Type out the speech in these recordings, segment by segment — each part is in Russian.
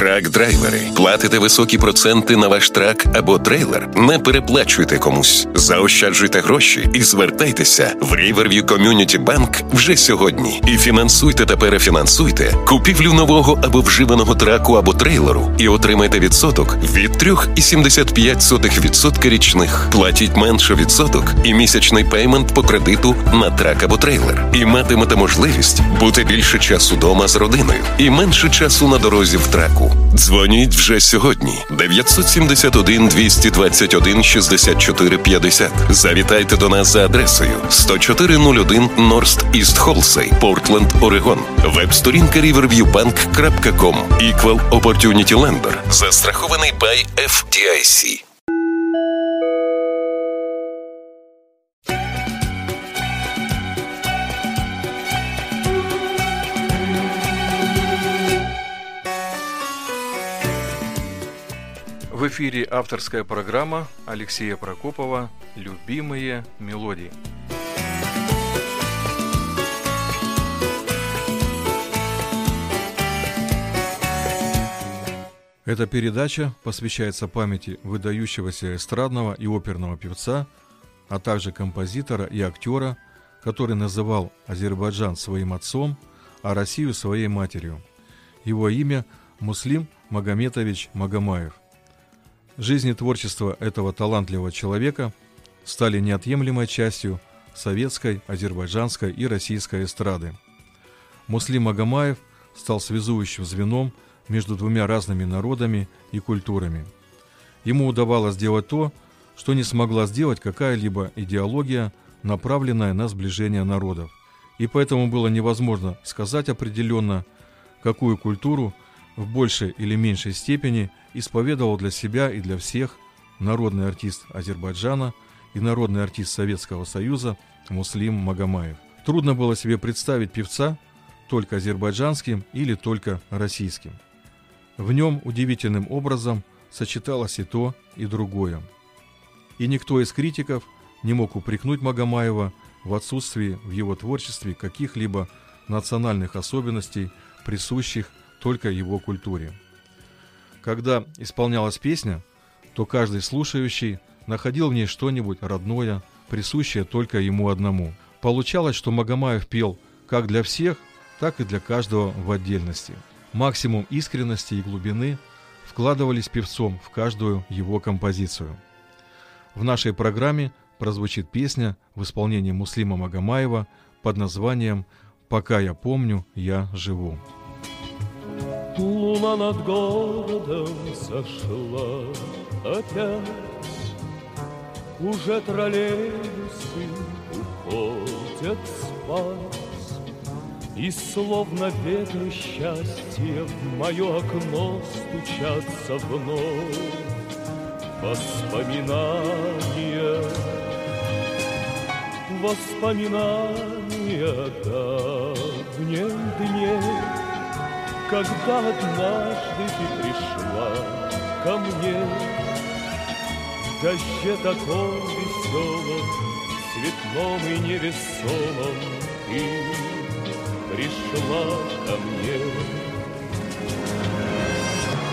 Трак-драйвери. Платите високі проценти на ваш трак або трейлер. Не переплачуйте комусь. Заощаджуйте гроші і звертайтеся в Riverview Community Bank вже сьогодні. І фінансуйте та перефінансуйте купівлю нового або вживаного траку або трейлеру і отримайте відсоток від 3,75% річних. Платіть менше відсоток і місячний пеймент по кредиту на трак або трейлер. І матимете можливість бути більше часу дома з родиною і менше часу на дорозі в траку. Дзвоніть вже сьогодні. 971 221 64 50. Завітайте до нас за адресою 10401 Норст Іст Холсей, Портленд, Орегон. Веб-сторінка riverviewbank.com. Equal Opportunity Lender. Застрахований by FDIC. Эфире авторская программа Алексея Прокопова «Любимые мелодии». Эта передача посвящается памяти выдающегося эстрадного и оперного певца, а также композитора и актера, который называл Азербайджан своим отцом, а Россию своей матерью. Его имя Муслим Магометович Магомаев. Жизнь и творчество этого талантливого человека стали неотъемлемой частью советской, азербайджанской и российской эстрады. Муслим Магомаев стал связующим звеном между двумя разными народами и культурами. Ему удавалось сделать то, что не смогла сделать какая-либо идеология, направленная на сближение народов. И поэтому было невозможно сказать определенно, какую культуру в большей или меньшей степени исповедовал для себя и для всех народный артист Азербайджана и народный артист Советского Союза Муслим Магомаев. Трудно было себе представить певца только азербайджанским или только российским. В нем удивительным образом сочеталось и то, и другое. И никто из критиков не мог упрекнуть Магомаева в отсутствии в его творчестве каких-либо национальных особенностей, присущих только его культуре. Когда исполнялась песня, то каждый слушающий находил в ней что-нибудь родное, присущее только ему одному. Получалось, что Магомаев пел как для всех, так и для каждого в отдельности. Максимум искренности и глубины вкладывались певцом в каждую его композицию. В нашей программе прозвучит песня в исполнении Муслима Магомаева под названием «Пока я помню, я живу». Луна над городом сошла опять. Уже троллейбусы уходят спать. И словно ветры счастья в мое окно Стучатся вновь. Воспоминания Воспоминания давних дней когда однажды ты пришла ко мне. В дожде таком веселом, цветном и невесомом Ты пришла ко мне.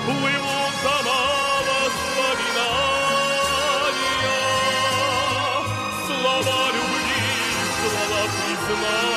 Плывут дома воспоминания Слова любви, слова признания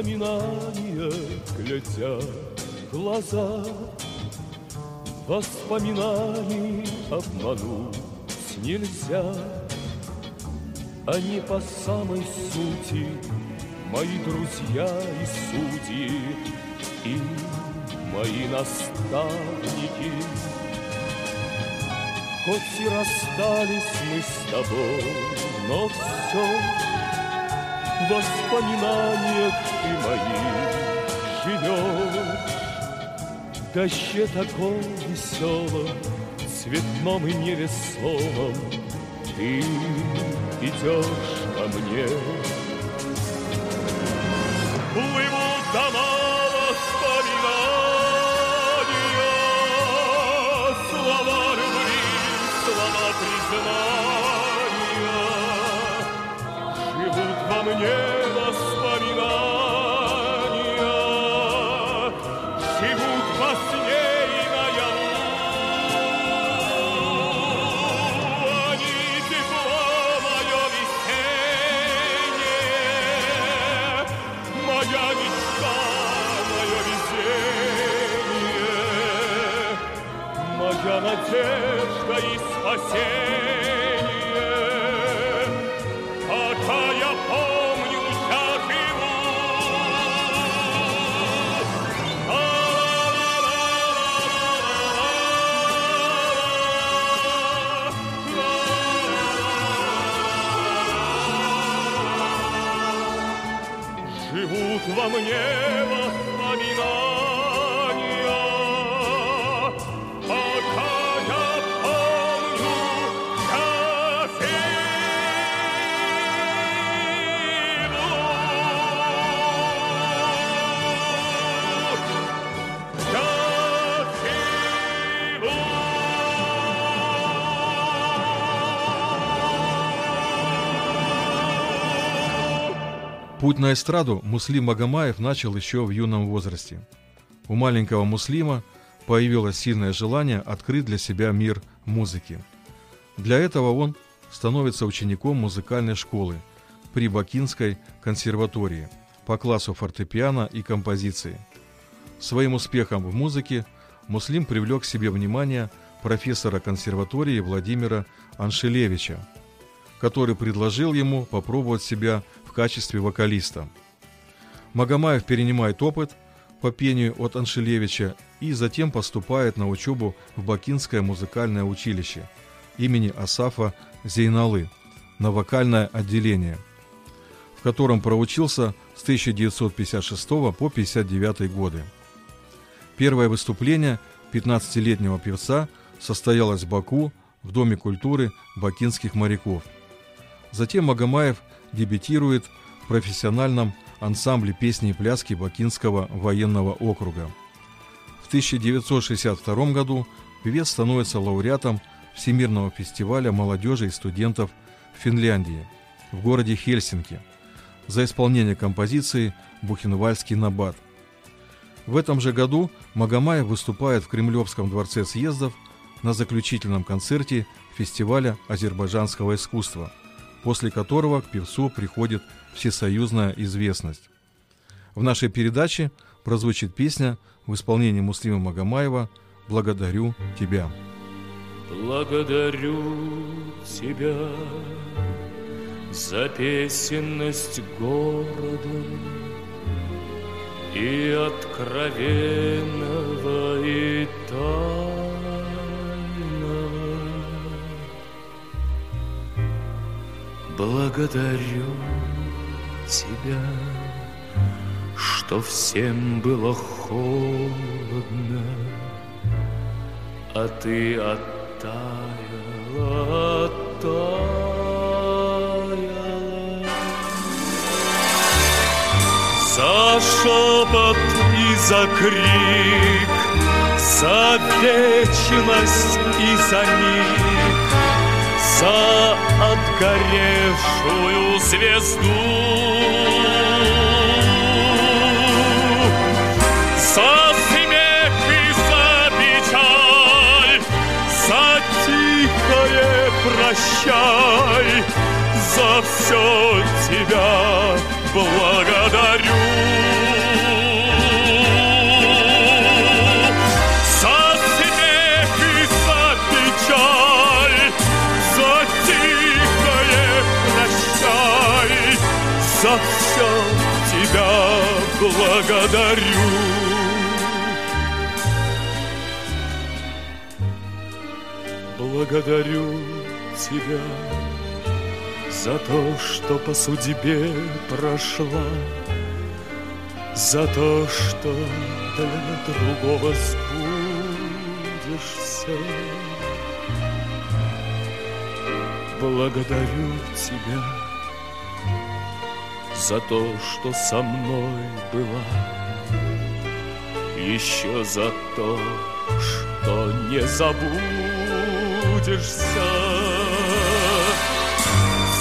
Воспоминания глядят в глаза, Воспоминаний обмануть нельзя. Они по самой сути Мои друзья и судьи И мои наставники. Хоть и расстались мы с тобой, но все в воспоминаниях ты моих живешь. В дожде таком веселом, цветном и невесомом Ты идешь ко мне. Плывут mnie. Путь на эстраду Муслим Магомаев начал еще в юном возрасте. У маленького Муслима появилось сильное желание открыть для себя мир музыки. Для этого он становится учеником музыкальной школы при Бакинской консерватории по классу фортепиано и композиции. Своим успехом в музыке Муслим привлек к себе внимание профессора консерватории Владимира Аншелевича, который предложил ему попробовать себя в качестве вокалиста. Магомаев перенимает опыт по пению от Аншелевича и затем поступает на учебу в Бакинское музыкальное училище имени Асафа Зейналы на вокальное отделение, в котором проучился с 1956 по 1959 годы. Первое выступление 15-летнего певца состоялось в Баку в Доме культуры бакинских моряков. Затем Магомаев дебютирует в профессиональном ансамбле песни и пляски Бакинского военного округа. В 1962 году певец становится лауреатом Всемирного фестиваля молодежи и студентов в Финляндии, в городе Хельсинки, за исполнение композиции «Бухенвальский набат». В этом же году Магомаев выступает в Кремлевском дворце съездов на заключительном концерте фестиваля азербайджанского искусства – после которого к певцу приходит всесоюзная известность. В нашей передаче прозвучит песня в исполнении Муслима Магомаева «Благодарю тебя». Благодарю тебя за песенность города и откровенного и тайного. Благодарю тебя, что всем было холодно, а ты оттаяла, оттаяла. За шепот и за крик, за вечность и за миг, за отгоревшую звезду. За смех и за печаль, за тихое прощай, за все тебя благодарю. Благодарю. Благодарю тебя за то, что по судьбе прошла, за то, что для другого сбудешься. Благодарю тебя за то, что со мной была, еще за то, что не забудешься.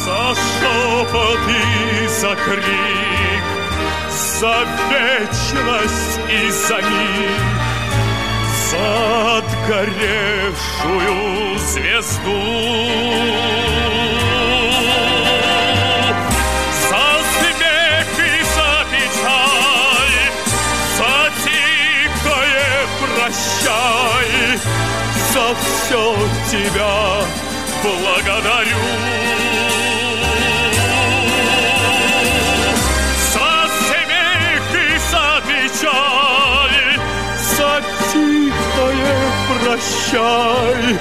За шепот и за крик, за вечность и за миг, за отгоревшую звезду. За все тебя благодарю. Прощай,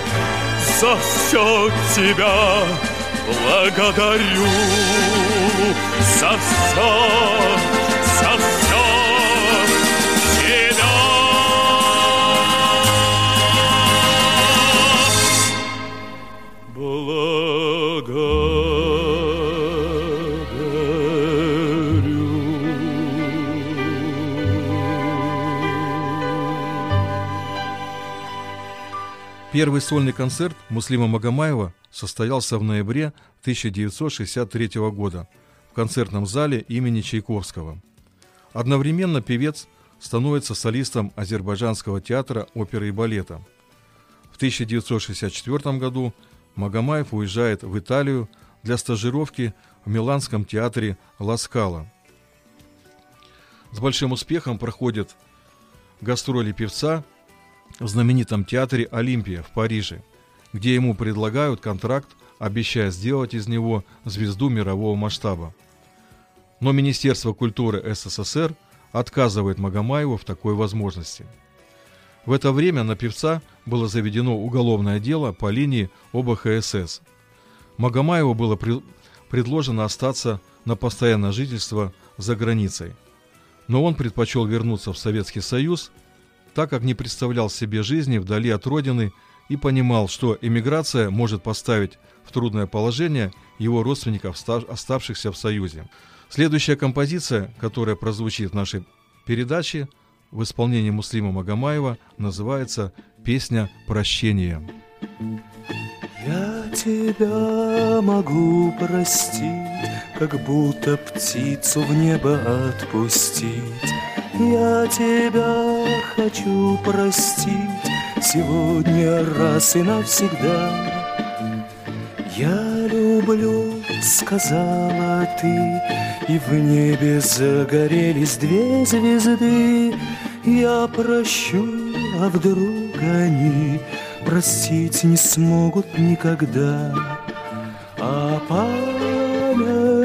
за все тебя благодарю. За все Первый сольный концерт Муслима Магомаева состоялся в ноябре 1963 года в концертном зале имени Чайковского. Одновременно певец становится солистом Азербайджанского театра оперы и балета. В 1964 году Магомаев уезжает в Италию для стажировки в Миланском театре Ласкала. С большим успехом проходят гастроли певца в знаменитом театре «Олимпия» в Париже, где ему предлагают контракт, обещая сделать из него звезду мирового масштаба. Но Министерство культуры СССР отказывает Магомаеву в такой возможности. В это время на певца было заведено уголовное дело по линии ОБХСС. Магомаеву было при- предложено остаться на постоянное жительство за границей. Но он предпочел вернуться в Советский Союз так как не представлял себе жизни вдали от родины и понимал, что эмиграция может поставить в трудное положение его родственников, оставшихся в Союзе. Следующая композиция, которая прозвучит в нашей передаче в исполнении Муслима Магомаева, называется «Песня прощения». Я тебя могу простить, как будто птицу в небо отпустить. Я тебя хочу простить сегодня раз и навсегда. Я люблю, сказала ты, и в небе загорелись две звезды. Я прощу, а вдруг они простить не смогут никогда.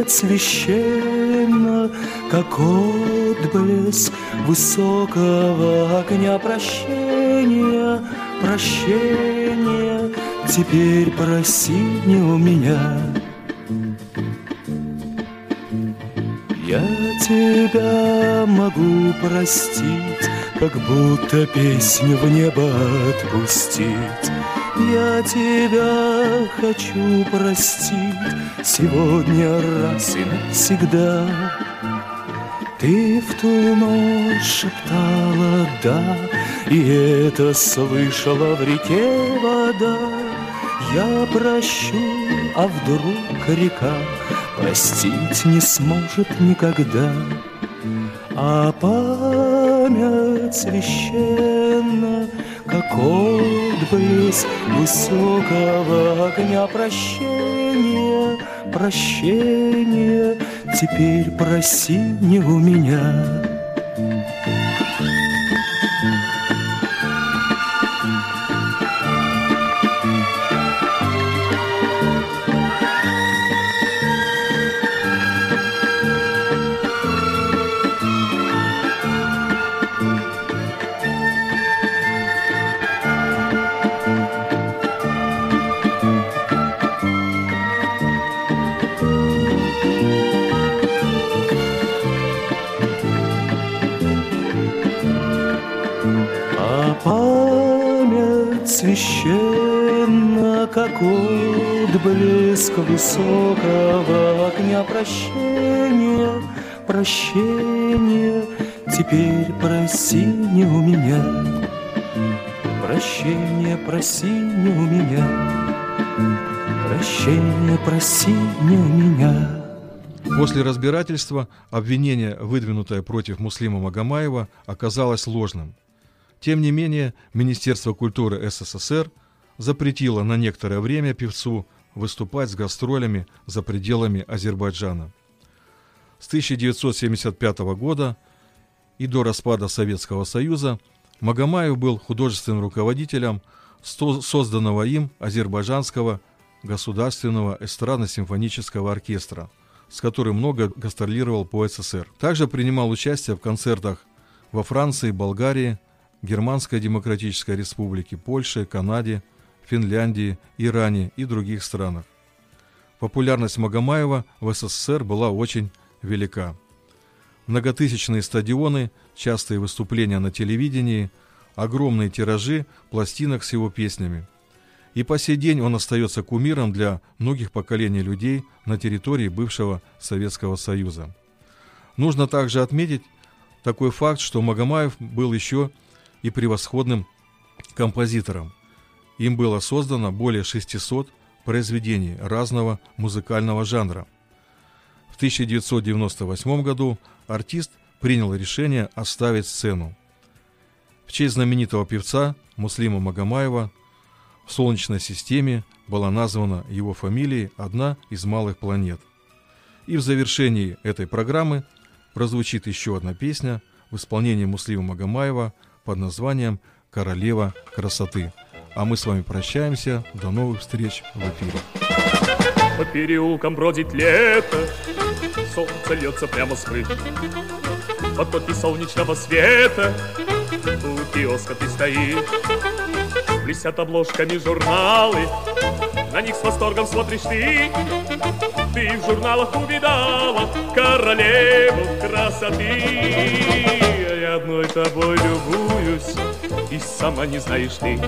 Память священна, как отблеск высокого огня прощения, прощения. Теперь проси не у меня. Я тебя могу простить, как будто песню в небо отпустить. Я тебя хочу простить сегодня раз и навсегда. Ты в ту ночь шептала «да», и это слышала в реке вода. Я прощу, а вдруг река простить не сможет никогда. А память священна, как отблеск высокого огня прощения, прощения, теперь проси не у меня. Отблеск высокого огня прощения, прощения. Теперь проси не у меня, прощения проси не у меня, прощения проси не у меня. После разбирательства обвинение, выдвинутое против Муслима Магомаева, оказалось ложным. Тем не менее, Министерство культуры СССР запретило на некоторое время певцу выступать с гастролями за пределами Азербайджана. С 1975 года и до распада Советского Союза Магомаев был художественным руководителем созданного им Азербайджанского государственного эстрадно-симфонического оркестра – с которым много гастролировал по СССР. Также принимал участие в концертах во Франции, Болгарии, Германской Демократической Республике, Польше, Канаде, Финляндии, Иране и других странах. Популярность Магомаева в СССР была очень велика. Многотысячные стадионы, частые выступления на телевидении, огромные тиражи пластинок с его песнями – и по сей день он остается кумиром для многих поколений людей на территории бывшего Советского Союза. Нужно также отметить такой факт, что Магомаев был еще и превосходным композитором. Им было создано более 600 произведений разного музыкального жанра. В 1998 году артист принял решение оставить сцену. В честь знаменитого певца Муслима Магомаева – в Солнечной системе была названа его фамилией одна из малых планет. И в завершении этой программы прозвучит еще одна песня в исполнении Муслима Магомаева под названием «Королева красоты». А мы с вами прощаемся. До новых встреч в эфире. По переулкам бродит лето, солнце льется прямо с крыш. Потоки солнечного света, у киоска ты стоишь. Блестят обложками журналы, на них с восторгом смотришь ты. Ты в журналах увидала королеву красоты. Я одной тобой любуюсь, и сама не знаешь ты,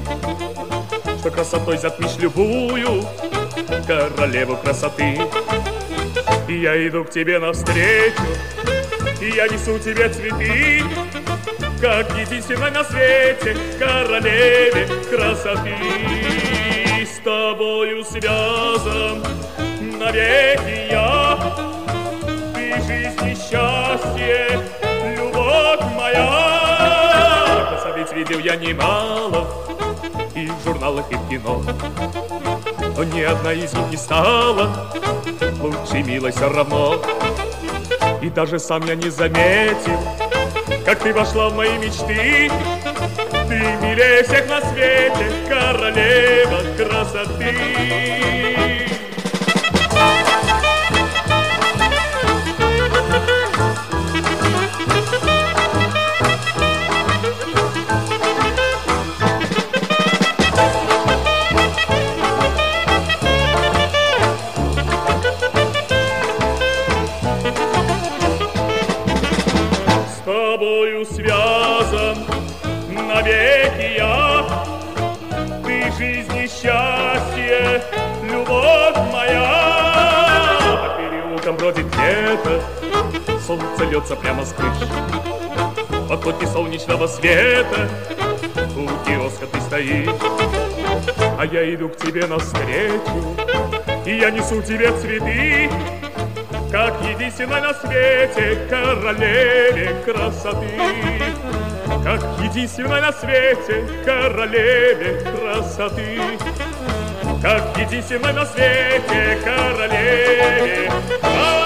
что красотой затмишь любую королеву красоты. И я иду к тебе навстречу, и я несу тебе цветы, как единственной на свете королеве красоты. С тобою связан навеки я, ты жизнь и счастье, моя. Красавиц видел я немало, и в журналах, и в кино. Но ни одна из них не стала лучше милой все равно. И даже сам я не заметил, как ты вошла в мои мечты. Ты милее всех на свете, королева красоты. Солнечного света, у киоска ты стоишь, а я иду к тебе навстречу, и я несу тебе цветы, как единственной на свете королеве красоты. Как единственной на свете королеве красоты. Как единственной на свете королеве красоты.